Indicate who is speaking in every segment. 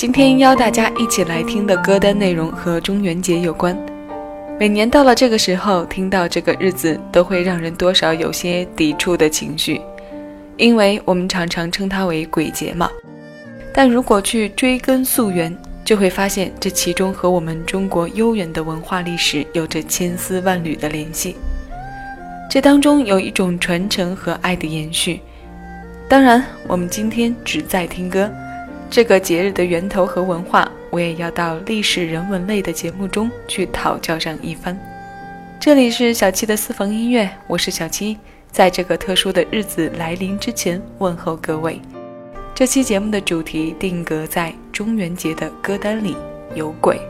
Speaker 1: 今天邀大家一起来听的歌单内容和中元节有关。每年到了这个时候，听到这个日子，都会让人多少有些抵触的情绪，因为我们常常称它为鬼节嘛。但如果去追根溯源，就会发现这其中和我们中国悠远的文化历史有着千丝万缕的联系。这当中有一种传承和爱的延续。当然，我们今天只在听歌，这个节日的源头和文化，我也要到历史人文类的节目中去讨教上一番。这里是小七的私房音乐，我是小七，在这个特殊的日子来临之前问候各位。这期节目的主题定格在中元节的歌单里有鬼，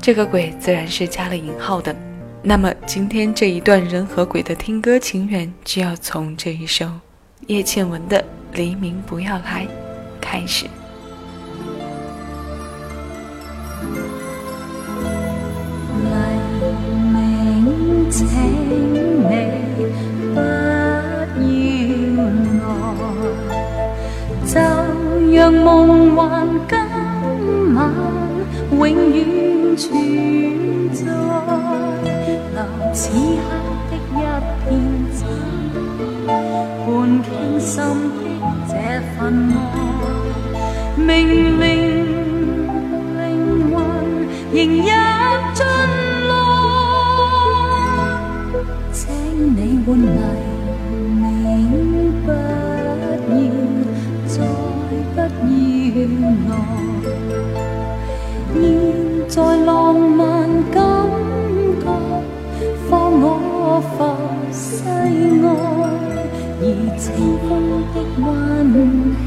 Speaker 1: 这个鬼自然是加了引号的。那么今天这一段人和鬼的听歌情缘，就要从这一首叶倩文的《黎明不要来》开始。
Speaker 2: 请你不要来，就让梦幻今晚永远存在。留此刻的一片真，伴倾心的这份爱，明令灵魂迎入你换黎明，不要再不要来，现在浪漫感觉，放。我浮世外，而清风的温馨，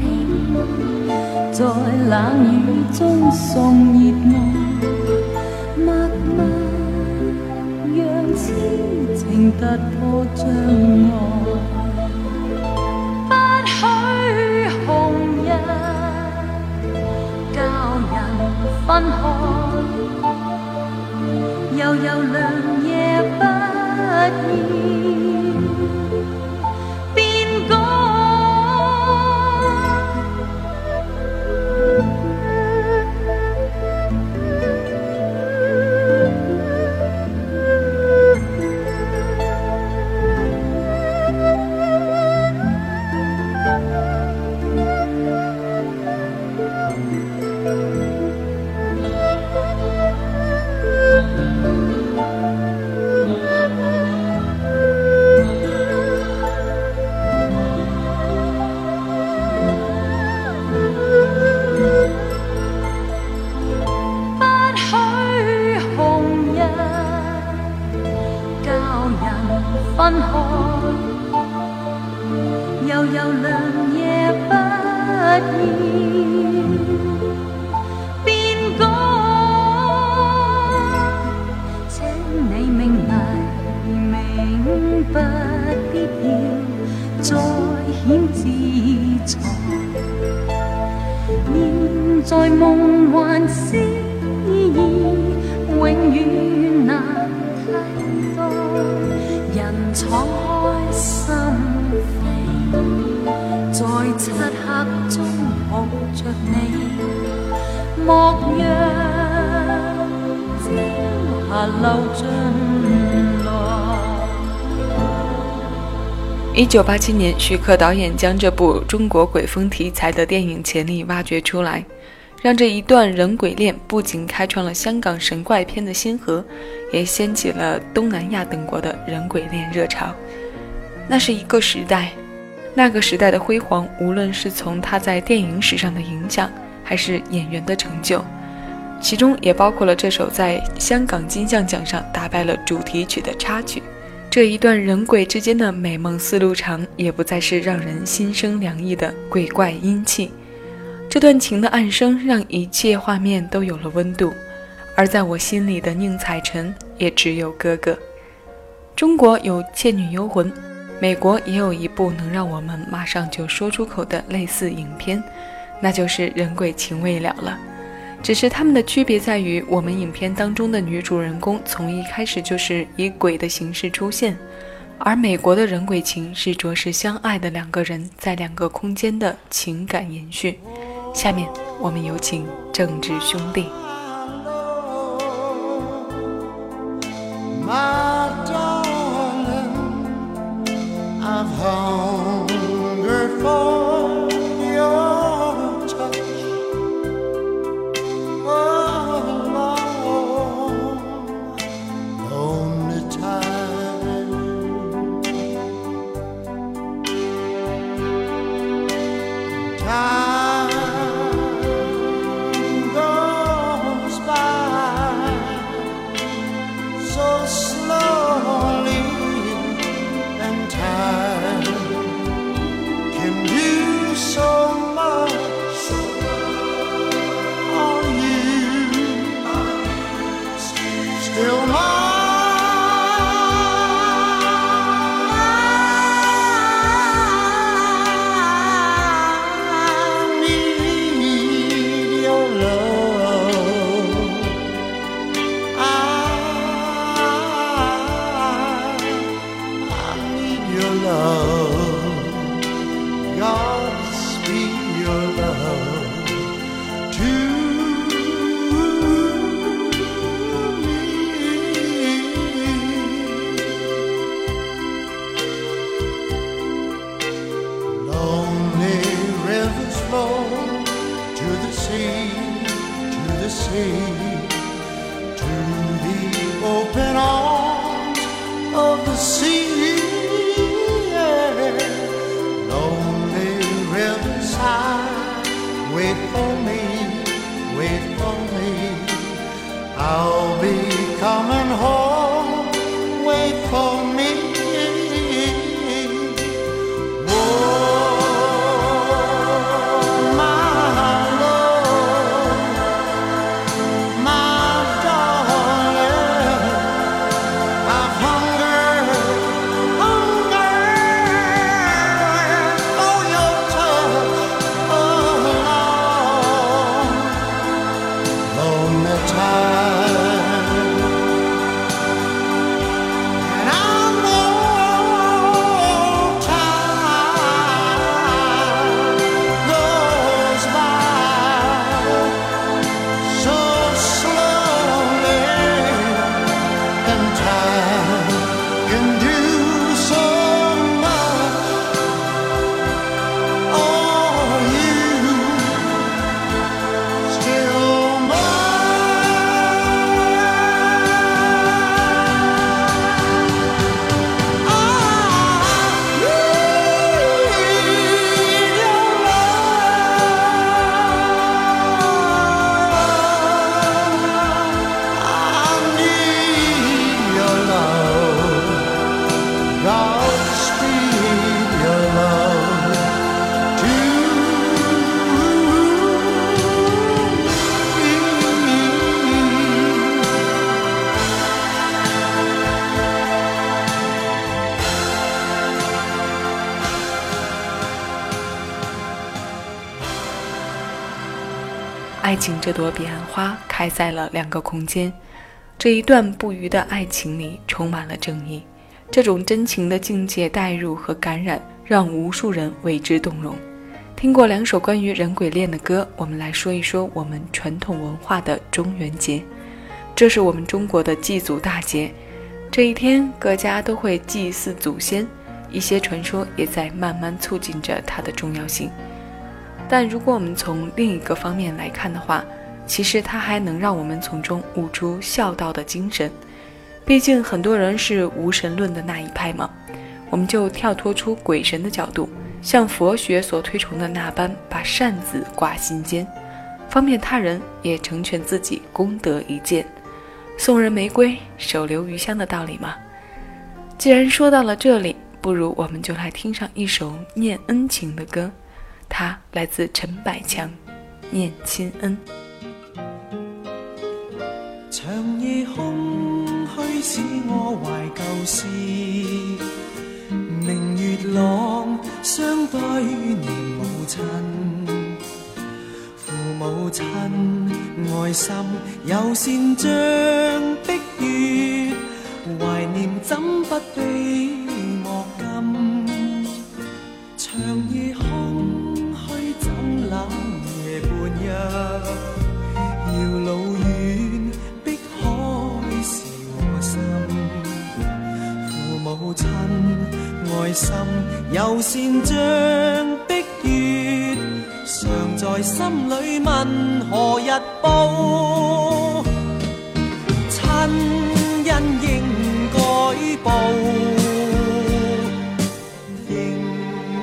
Speaker 2: 在冷雨中送突破障碍，不许红日教人分开，悠悠良夜不。厌。敞开心扉，在漆黑中抱着你，莫让朝霞流进。
Speaker 1: 一九八七年，徐克导演将这部中国鬼风题材的电影潜力挖掘出来。让这一段人鬼恋不仅开创了香港神怪片的先河，也掀起了东南亚等国的人鬼恋热潮。那是一个时代，那个时代的辉煌，无论是从他在电影史上的影响，还是演员的成就，其中也包括了这首在香港金像奖上打败了主题曲的插曲。这一段人鬼之间的美梦丝路长，也不再是让人心生凉意的鬼怪阴气。这段情的暗生让一切画面都有了温度，而在我心里的宁采臣也只有哥哥。中国有《倩女幽魂》，美国也有一部能让我们马上就说出口的类似影片，那就是《人鬼情未了》了。只是他们的区别在于，我们影片当中的女主人公从一开始就是以鬼的形式出现，而美国的人鬼情是着实相爱的两个人在两个空间的情感延续。下面我们有请政治兄弟。
Speaker 3: Till my for me.
Speaker 1: 这朵彼岸花开在了两个空间，这一段不渝的爱情里充满了正义。这种真情的境界带入和感染，让无数人为之动容。听过两首关于人鬼恋的歌，我们来说一说我们传统文化的中元节。这是我们中国的祭祖大节，这一天各家都会祭祀祖先，一些传说也在慢慢促进着它的重要性。但如果我们从另一个方面来看的话，其实它还能让我们从中悟出孝道的精神。毕竟很多人是无神论的那一派嘛，我们就跳脱出鬼神的角度，像佛学所推崇的那般，把扇子挂心间，方便他人也成全自己功德一件。送人玫瑰，手留余香的道理嘛。既然说到了这里，不如我们就来听上一首念恩情的歌。它来自陈百强，《念亲恩》。
Speaker 4: 长夜空虚使我怀旧事，明月朗相对念母亲，父母亲爱心友善像碧月，怀念怎不悲？柔善像碧月，常在心里问何日报？亲恩应该报，应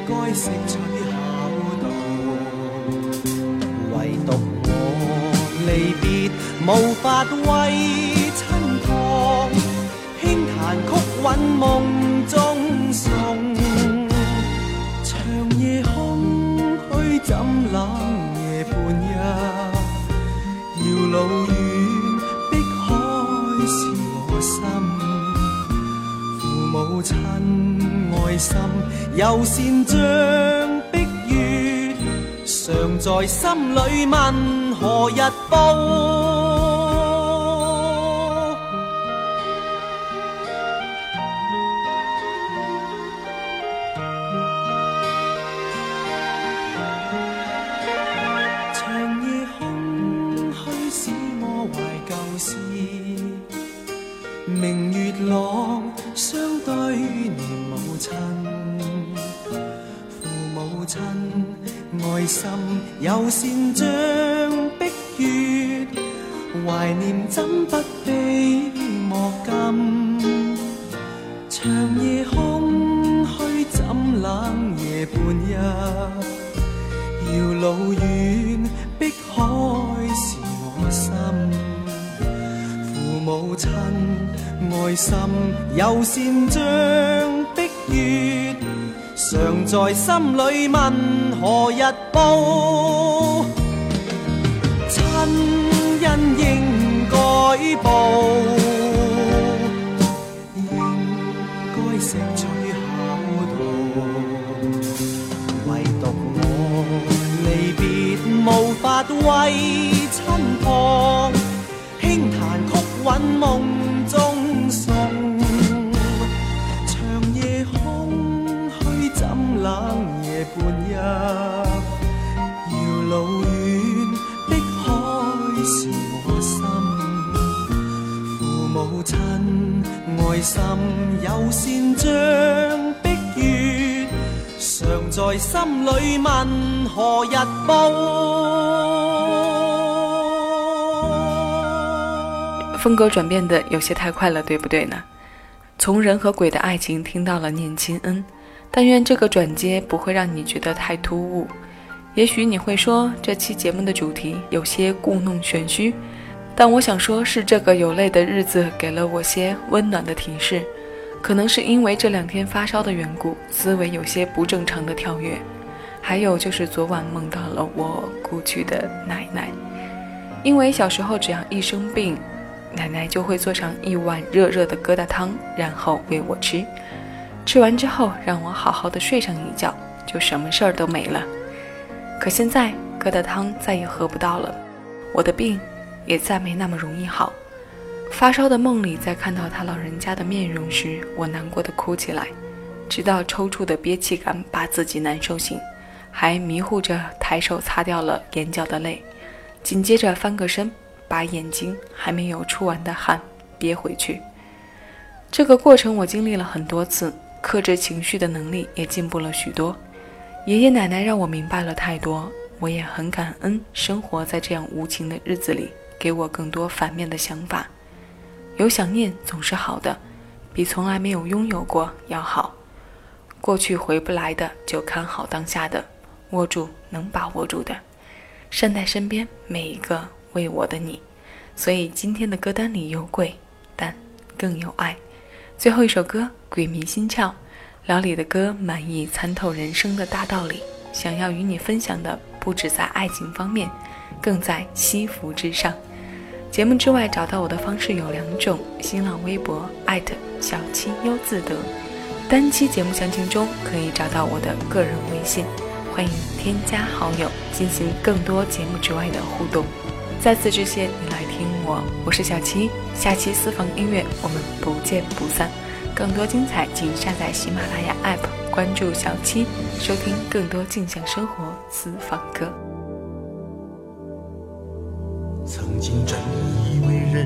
Speaker 4: 该识取孝道。唯独我离别，无法为亲旁，轻弹曲韵梦又善像碧月，常在心里问何日报。柔善像碧月，怀念怎不悲莫禁？长夜空虚怎冷夜半日？遥路遠，碧海是我心。父母親愛心，柔善像碧月，常在心里問何日報？親恩應該報，應該識取巧道。唯獨我離別，無法為親旁，輕彈曲韻夢心，柔善像碧月，常在心里問何日報？
Speaker 1: 风格转变的有些太快了，对不对呢？从人和鬼的爱情听到了念亲恩，但愿这个转接不会让你觉得太突兀。也许你会说这期节目的主题有些故弄玄虚，但我想说，是这个有泪的日子给了我些温暖的提示。可能是因为这两天发烧的缘故，思维有些不正常的跳跃。还有就是昨晚梦到了我故去的奶奶，因为小时候只要一生病，奶奶就会做上一碗热热的疙瘩汤，然后喂我吃。吃完之后让我好好的睡上一觉，就什么事儿都没了。可现在疙瘩汤再也喝不到了，我的病也再没那么容易好。发烧的梦里，在看到他老人家的面容时，我难过的哭起来，直到抽搐的憋气感把自己难受醒，还迷糊着抬手擦掉了眼角的泪，紧接着翻个身，把眼睛还没有出完的汗憋回去。这个过程我经历了很多次，克制情绪的能力也进步了许多。爷爷奶奶让我明白了太多，我也很感恩生活在这样无情的日子里，给我更多反面的想法。有想念总是好的，比从来没有拥有过要好。过去回不来的，就看好当下的，握住能把握住的，善待身边每一个为我的你。所以今天的歌单里有鬼，但更有爱。最后一首歌《鬼迷心窍》，老李的歌满意参透人生的大道理，想要与你分享的不止在爱情方面，更在惜福之上。节目之外找到我的方式有两种：新浪微博艾特小七优自得，单期节目详情中可以找到我的个人微信，欢迎添加好友进行更多节目之外的互动。再次致谢你来听我，我是小七，下期私房音乐我们不见不散。更多精彩，请下载喜马拉雅 APP，关注小七，收听更多静享生活私房歌。
Speaker 5: 曾经真